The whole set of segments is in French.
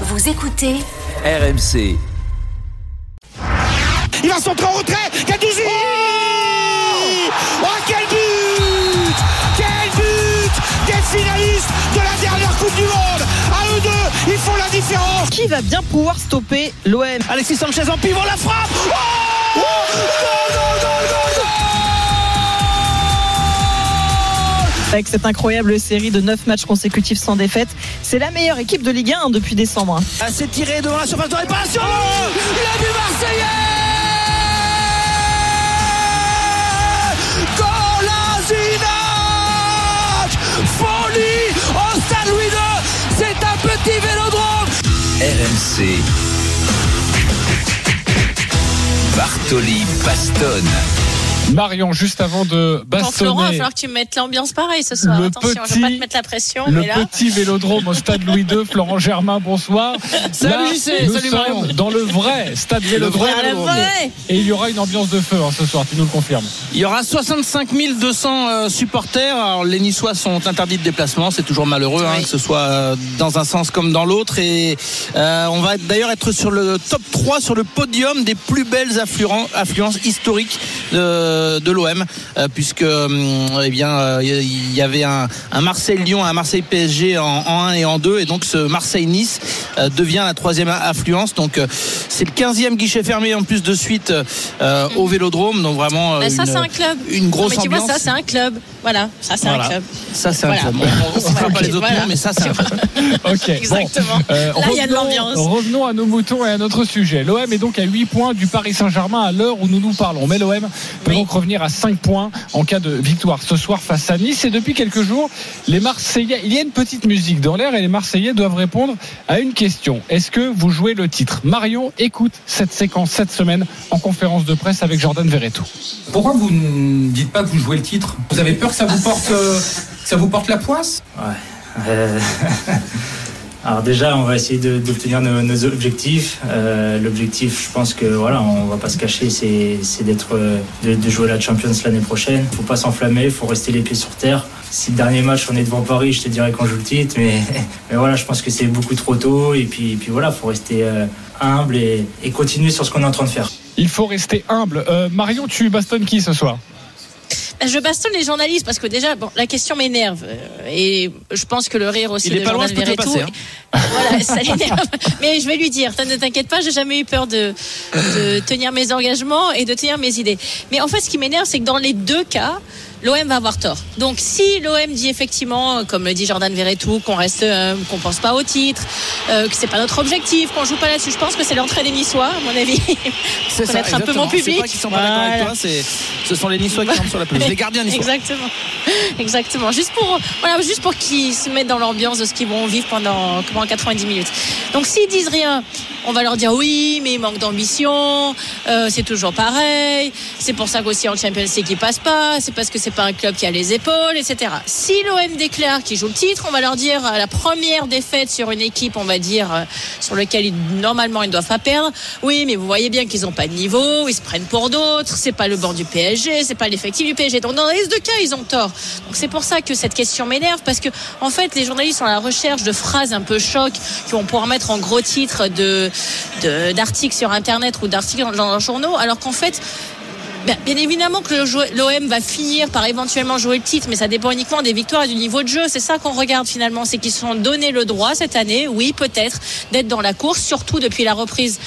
Vous écoutez RMC. Il va centrer en retrait. Gattuso oh, oh quel but Quel but Des finalistes de la dernière Coupe du Monde. À eux deux, ils font la différence. Qui va bien pouvoir stopper l'OM Alexis Sanchez en pivot, la frappe. Oh, oh goal, goal, goal, Avec cette incroyable série de 9 matchs consécutifs sans défaite, c'est la meilleure équipe de Ligue 1 depuis décembre. Ah, c'est tiré devant la surface de réparation. Oh le but marseillais Colasinac Folie au stade Louis II C'est un petit vélodrome RMC. Bartoli Bastonne. Marion, juste avant de Quand Florent, il va bastonner falloir que tu me mettes l'ambiance pareil ce soir. Le Attention, je petit- vais pas te mettre la pression, le mais là. petit vélodrome au stade Louis II, Florent Germain, bonsoir. Salut Là, JC, nous salut sommes Marion. dans le vrai stade vélodrome. Et il y aura une ambiance de feu hein, ce soir, tu nous le confirmes. Il y aura 65 200 euh, supporters. Alors, les Niçois sont interdits de déplacement. C'est toujours malheureux, hein, Oui. que ce soit euh, dans un sens comme dans l'autre. Et euh, on va d'ailleurs être sur le top 3 sur le podium des plus belles affluences historiques de, de l'OM, euh, puisque hum, eh bien euh, il y avait un, Marseille-Lyon, un Marseille-PSG en, en 1 et en 2, et donc ce Marseille-Nice euh, devient la troisième affluence. Donc euh, c'est le 15e guichet fermé en plus de suite euh, au Vélodrome. Donc vraiment euh, Bah, ça, une- c'est un club. une grosse Non, mais tu vois, ambiance. ça, c'est un club. Voilà, ça, c'est Voilà. un club. Ça, c'est Voilà. un club. On ne citera pas les autres voilà. noms, mais ça, c'est un club. Ok. Exactement. Bon, euh, Là, il y a de l'ambiance. Revenons à nos moutons et à notre sujet. L'OM est donc à 8 points du Paris Saint-Germain à l'heure où nous nous parlons. Mais l'OM peut Oui. donc revenir à 5 points en cas de victoire ce soir face à Nice. Et depuis quelques jours, les Marseillais, il y a une petite musique dans l'air et les Marseillais doivent répondre à une question. Est-ce que vous jouez le titre? Marion écoute cette séquence cette semaine en conférence de presse avec Jordan Verretou. Pourquoi vous ne dites pas que vous jouez le titre? Vous avez peur que ça vous porte, euh, que ça vous porte la poisse? Euh, Alors déjà, on va essayer d'obtenir nos, objectifs. Euh, L'objectif, je pense que voilà, on va pas se cacher, c'est d'être, euh, de, jouer la Champions l'année prochaine. Faut pas s'enflammer, faut rester les pieds sur terre. Si le dernier match on est devant Paris, je te dirais qu'on joue le titre, mais, mais voilà, je pense que c'est beaucoup trop tôt. Et puis, et puis voilà, faut rester euh, humble et, continuer sur ce qu'on est en train de faire. Il faut rester humble. Marion, tu bastonnes qui ce soir? Je bastonne les journalistes parce que déjà, bon, la question m'énerve. euh, Et je pense que le rire aussi Il est de pas loin, Jordan je peux te le Verretou. passer, Voilà, ça l'énerve. Mais je vais lui dire, ne t'inquiète pas, j'ai jamais eu peur de, de tenir mes engagements et de tenir mes idées. Mais en fait, ce qui m'énerve, c'est que dans les deux cas, l'OM va avoir tort. Donc si l'OM dit effectivement, comme le dit Jordan Verretou, qu'on reste, euh, qu'on pense pas au titre, euh, que c'est pas notre objectif, qu'on joue pas là-dessus, je pense que c'est l'entrée des Niçois, à mon avis. C'est ça, un peu mon public. pas sont pas d'accord avec Voilà. toi, ce sont les Niçois qui rentrent sur la pelouse. Les gardiens niçois. Exactement. Exactement. Juste pour, voilà, juste pour qu'ils se mettent dans l'ambiance de ce qu'ils vont vivre pendant, pendant 90 minutes. Donc s'ils disent rien, on va leur dire oui, mais il manque d'ambition, euh, c'est toujours pareil, c'est pour ça qu'aussi en Champions League ils passent pas, c'est parce que c'est pas un club qui a les épaules, etc. Si l'OM déclare qu'il joue le titre, on va leur dire à la première défaite sur une équipe, on va dire, euh, sur lequel ils, normalement ils ne doivent pas perdre, oui, mais vous voyez bien qu'ils n'ont pas de niveau, ils se prennent pour d'autres, c'est pas le banc du PSG, c'est pas l'effectif du PSG. Donc dans les deux cas, ils ont tort. Donc c'est pour ça que cette question m'énerve parce que en fait, les journalistes sont à la recherche de phrases un peu choc qui vont pouvoir mettre en gros titre d'articles sur internet ou d'articles dans, dans les journaux, alors qu'en fait ben, Bien évidemment que l'OM va finir par éventuellement jouer le titre, mais ça dépend uniquement des victoires et du niveau de jeu. C'est ça qu'on regarde finalement, c'est qu'ils se sont donné le droit cette année, oui peut-être, d'être dans la course, surtout depuis la reprise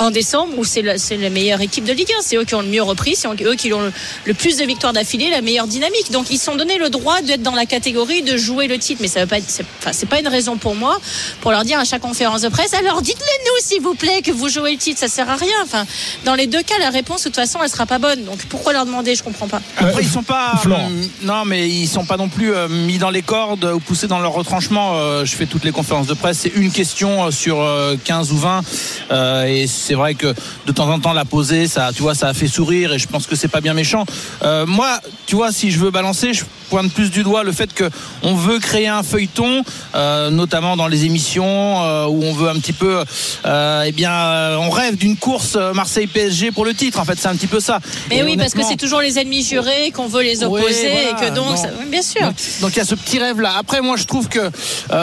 en décembre, où c'est la meilleure équipe de Ligue 1. C'est eux qui ont le mieux repris, c'est eux qui ont le, le plus de victoires d'affilée, la meilleure dynamique. Donc ils se sont donné le droit d'être dans la catégorie de jouer le titre, mais ça veut pas, c'est enfin, pas une raison pour moi pour leur dire à chaque conférence de presse, alors dites-le nous s'il vous plaît que vous jouez le titre, ça sert à rien. Enfin, dans les deux cas, la réponse de toute façon, elle sera pas bonne. Donc pourquoi leur demander? Je comprends pas. Après, ils sont pas. Euh, non, mais ils sont pas non plus euh, mis dans les cordes ou poussés dans leur retranchement. Euh, je fais toutes les conférences de presse. C'est une question euh, sur euh, 15 ou 20. Euh, et c'est vrai que de temps en temps, la poser, ça, tu ça a fait sourire. Et je pense que c'est pas bien méchant. Euh, moi, tu vois, si je veux balancer, pointe plus du doigt le fait que on veut créer un feuilleton, euh, notamment dans les émissions euh, où on veut un petit peu, euh, eh bien, on rêve d'une course Marseille-PSG pour le titre. En fait, c'est un petit peu ça. Mais Et oui, parce que c'est toujours les ennemis jurés qu'on veut les opposer et que donc, ça- bien sûr. Donc, il y a ce petit rêve là. Après moi je trouve que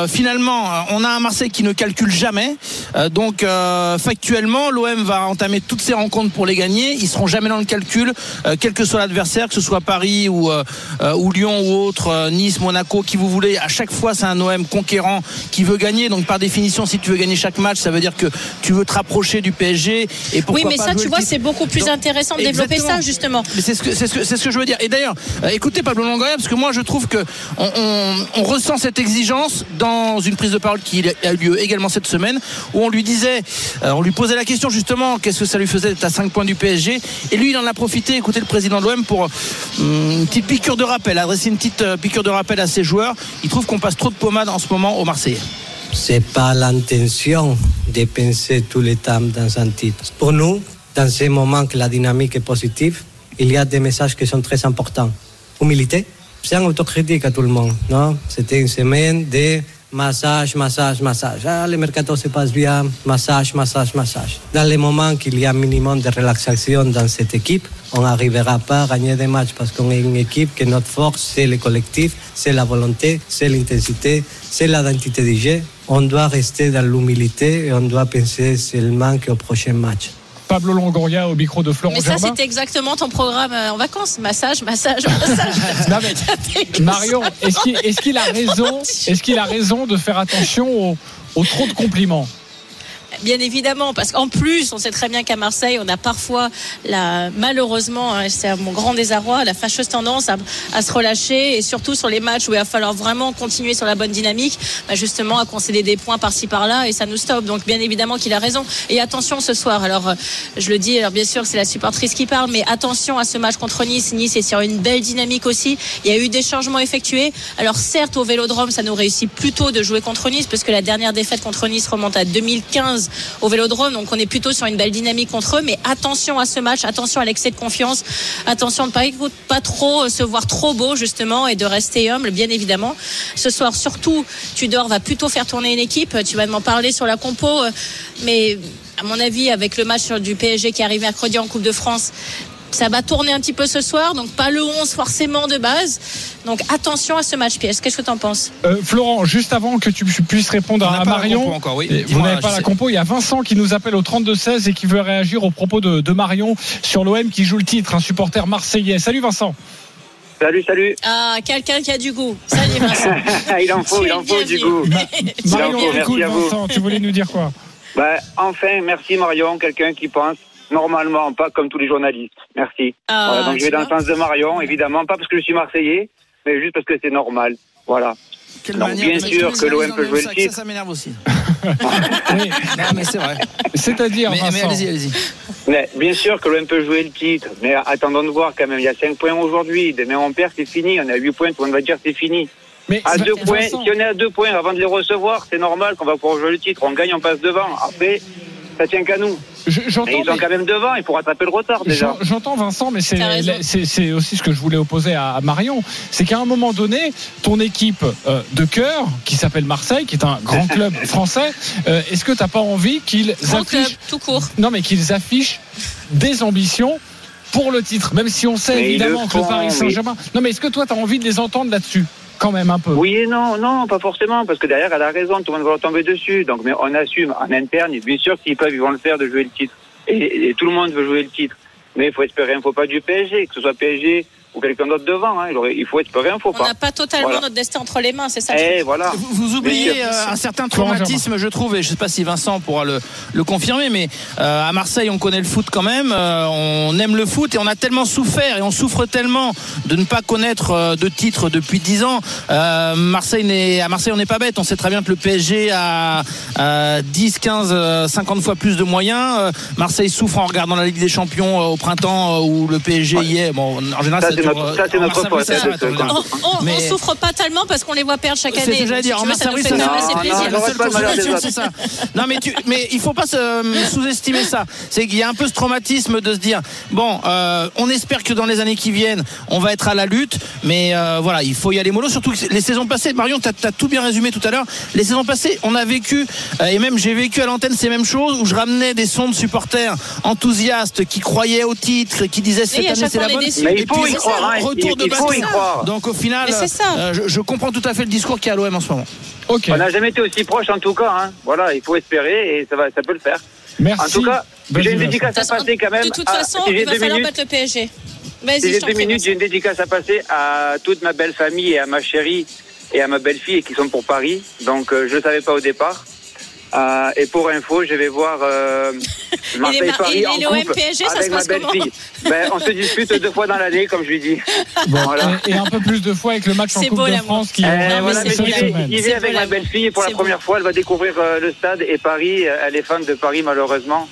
finalement on a un Marseille qui ne calcule jamais. Donc factuellement l'OM va entamer toutes ses rencontres pour les gagner. Ils seront jamais dans le calcul, quel que soit l'adversaire, que ce soit Paris ou, ou Lyon ou autre, euh, Nice, Monaco, qui vous voulez. À chaque fois c'est un OM conquérant qui veut gagner. Donc par définition si tu veux gagner chaque match ça veut dire que tu veux te rapprocher du PSG. Et pourquoi Oui, mais ça, tu vois, c'est beaucoup plus Donc, intéressant de développer exactement. ça, justement. C'est ce ce ce que je veux dire. Et d'ailleurs, euh, écoutez Pablo Longoria parce que moi je trouve que on, on- on ressent cette exigence dans une prise de parole qui a eu lieu également cette semaine où on lui disait, euh, on lui posait la question justement, qu'est-ce que ça lui faisait d'être à 5 points du PSG Et lui il en a profité. Écoutez le président de l'OM pour une petite piqûre de rappel, une petite euh, piqûre de rappel à ses joueurs. Il trouve qu'on passe trop de pommade en ce moment au Marseillais. C'est pas l'intention de penser tout le temps dans un titre. Pour nous, dans ces moments que la dynamique est positive, il y a des messages qui sont très importants. Humilité, c'est un autocritique à tout le monde. C'était une semaine de massage, massage, massage. Ah, le mercato se passe bien, massage, massage, massage. Dans les moments qu'il y a un minimum de relaxation dans cette équipe, on n'arrivera pas à gagner des matchs parce qu'on est une équipe que notre force, c'est le collectif, c'est la volonté, c'est l'intensité, c'est l'identité du jeu. On doit rester dans l'humilité et on doit penser seulement qu'au prochain match. Pablo Longoria au micro de Florent Mais ça, c'était exactement ton programme euh, en vacances. Massage, massage, massage. Non, mais Marion, est-ce qu'il a raison Est-ce qu'il a raison de faire attention aux, aux trop de compliments? Bien évidemment, parce qu'en plus, on sait très bien qu'à Marseille, on a parfois, la, malheureusement, hein, c'est mon grand désarroi, la fâcheuse tendance à, à se relâcher et surtout sur les matchs où il va falloir vraiment continuer sur la bonne dynamique, bah, justement à concéder des points par-ci par-là et ça nous stoppe. Donc bien évidemment qu'il a raison. Et attention ce soir. Alors euh, je le dis, alors bien sûr c'est la supportrice qui parle, mais attention à ce match contre Nice. Nice est sur une belle dynamique aussi. Il y a eu des changements effectués. Alors certes au Vélodrome, ça nous réussit plutôt de jouer contre Nice parce que la dernière défaite contre Nice remonte à 2015 au Vélodrome. Donc on est plutôt sur une belle dynamique contre eux. Mais attention à ce match, attention à l'excès de confiance, attention de ne pas, pas trop euh, se voir trop beau justement et de rester humble, bien évidemment. Ce soir, surtout, Tudor va plutôt faire tourner une équipe. Tu vas m'en parler sur la compo, euh, mais à mon avis, avec le match du PSG qui arrive mercredi en Coupe de France. Ça va tourner un petit peu ce soir, donc pas le 11 forcément de base. Donc attention à ce match piège. Qu'est-ce que tu en penses? Euh, Florent, juste avant que tu puisses répondre à Marion, encore, oui. vous n'avez pas la sais. compo, il y a Vincent qui nous appelle au 32-16 et qui veut réagir au propos de, de Marion sur l'OM qui joue le titre, un supporter marseillais. Salut Vincent. Salut, salut. Ah, quelqu'un qui a du goût. Salut Vincent. il en faut, il en faut du goût. Marion, Merci écoute à vous. Vincent, tu voulais nous dire quoi? Bah, enfin, merci Marion, quelqu'un qui pense normalement, pas comme tous les journalistes. Merci. Ah, voilà, donc je vais dans le sens de Marion, évidemment, pas parce que je suis Marseillais, mais juste parce que c'est normal. Voilà. Quelle Donc, bien sûr que l'OM peut jouer le titre. Ça, ça m'énerve aussi. Oui, Non, mais c'est vrai. C'est-à-dire Mais, allez-y, allez-y. Mais bien sûr que l'OM peut jouer le titre, mais attendons de voir quand même. Il y a 5 points aujourd'hui. Demain on perd, c'est fini. On a 8 points, tout le monde va dire c'est fini. Mais À 2 points, si on est à 2 points avant de les recevoir, c'est normal qu'on va pouvoir jouer le titre. On gagne, on passe devant. Après, ça tient qu'à nous. Je- j'entends. ils sont mais- quand même devant, il faut rattraper le retard déjà. J'en- J'entends Vincent, mais c'est aussi ce que je voulais opposer à Marion. C'est qu'à un moment donné, ton équipe euh, de cœur, qui s'appelle Marseille, qui est un grand club français, euh, est-ce que t'as pas envie qu'ils club, affichent tout court. non, mais qu'ils affichent des ambitions pour le titre, même si on sait Mais évidemment le que le Paris Saint-Germain. Non, mais est-ce que toi, tu as envie de les entendre là-dessus, quand même un peu Oui et non, non, pas forcément, parce que derrière, elle a raison, tout le monde va tomber dessus. Donc, mais on assume en interne, bien sûr, s'ils peuvent, ils vont le faire de jouer le titre. Et, et tout le monde veut jouer le titre. Mais il faut espérer un faux pas du PSG, que ce soit PSG ou quelqu'un d'autre devant. Hein. Il aurait- Il faut espérer un faux On pas. n'a pas totalement Voilà. notre destin entre les mains, c'est ça. le Eh voilà. Vous, vous oubliez euh, un certain traumatisme, je trouve, et je ne sais pas si Vincent pourra le, le confirmer, mais euh, à Marseille, on connaît le foot quand même, euh, on aime le foot et on a tellement souffert et on souffre tellement de ne pas connaître euh, de titre depuis 10 ans. Euh, Marseille n'est, à Marseille, on n'est pas bête, on sait très bien que le PSG a, euh, 10, 15, euh, 50 fois plus de moyens. Euh, Marseille souffre en regardant la Ligue des Champions euh, au printemps euh, où le PSG y est. Bon, en général, Ça, notre, ça, c'est notre faute. attends. On, on, Mais- on souffre pas tellement parce qu'on les voit perdre chaque C'est année. dire. En non, c'est ça. Mais, tu, mais il faut pas se, euh, sous-estimer ça. C'est qu'il y a un peu ce traumatisme de se dire bon, euh, on espère que dans les années qui viennent, on va être à la lutte, mais euh, voilà, il faut y aller mollo. Surtout que les saisons passées, Marion, tu as, tout bien résumé tout à l'heure. Les saisons passées, on a vécu, euh, et même j'ai vécu à l'antenne ces mêmes choses, où je ramenais des sons de supporters enthousiastes qui croyaient au titre, qui disaient cette année c'est la bonne. Mais il faut croire, hein. retour Il- de il faut y basket. croire. Donc au final, euh, je, je comprends tout à fait le discours qu'il y a à l'OM en ce moment. On n'a jamais été aussi proche en tout cas. Hein. Voilà, il faut espérer et ça, va, ça peut le faire. Merci. En tout cas, j'ai une dédicace à passer quand même. De toute façon, il va falloir minutes, battre le PSG. si j'ai deux minutes, j'ai une dédicace à passer à toute ma belle famille et à ma chérie et à ma belle-fille qui sont pour Paris. Donc euh, je ne le savais pas au départ. Euh, et pour info, je vais voir euh, Marseille-Paris en couple PSG, avec ma belle-fille. Ben, on se dispute deux fois dans l'année, comme je lui dis. Bon, Voilà. et, et un peu plus de fois avec le match en C'est Coupe beau, de. France qui Euh, est voilà, j'y vais C'est avec beau, ma belle-fille pour la première fois. Elle va découvrir euh, le stade et Paris. Euh, Elle est fan de Paris malheureusement.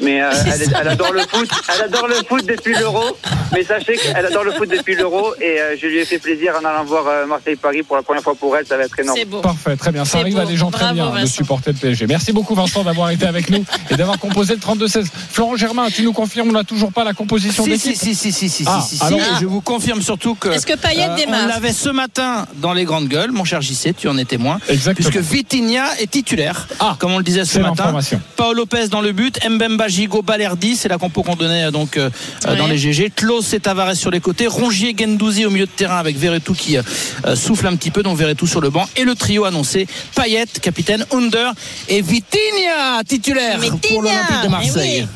Mais euh, elle, adore le foot. Elle adore le foot depuis l'Euro. Mais sachez qu'elle adore le foot depuis l'Euro et euh, je lui ai fait plaisir en allant voir euh, Marseille-Paris pour la première fois pour elle. Ça va être énorme. C'est beau. Parfait, très bien. Ça arrive à des gens très Bravo, bien de Vincent. supporter le PSG. Merci beaucoup Vincent d'avoir été avec nous et d'avoir composé le 32-16. Florent Germain, tu nous confirmes, on n'a toujours pas la composition Si, d'équipe si, si, si, si, si, Ah, si, si, alors- je vous confirme surtout que. Est-ce que Payet euh, démarre On l'avait ce matin dans les grandes gueules, mon cher JC, tu en es témoin. Exactement. Puisque Vitinha est titulaire, Ah, comme on le disait ce c'est matin. l'information. Paolo Lopez dans le but, Mbemba, Gigo, Balerdi, c'est la compo qu'on donnait euh, donc euh, Ouais. dans les GG. Klaus et Tavares sur les côtés, Rongier, Gendouzi au milieu de terrain avec Verretou qui euh, euh, souffle un petit peu, donc Verretou sur le banc et le trio annoncé Payet, capitaine, Under et Vitinha titulaire pour l'Olympique de Marseille.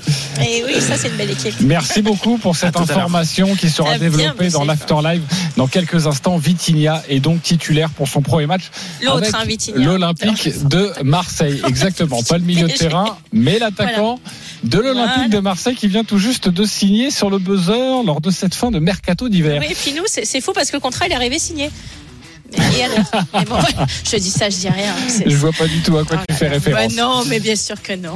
Et oui, ça c'est une belle équipe. Merci beaucoup pour cette information qui sera développée dans l'Afterlive dans quelques instants. Vitinha est donc titulaire pour son premier match L'autre, avec hein, l'Olympique de Marseille. Exactement, pas le milieu de terrain, mais l'attaquant de l'Olympique Voilà. de Marseille qui vient tout juste de signer sur le buzzer lors de cette fin de mercato d'hiver. Oui, et puis nous, c'est fou parce que le contrat, il est arrivé signé. Et alors Mais bon, Je dis ça, je dis rien. Je vois pas du tout à quoi tu fais référence. Bah non, mais bien sûr que non.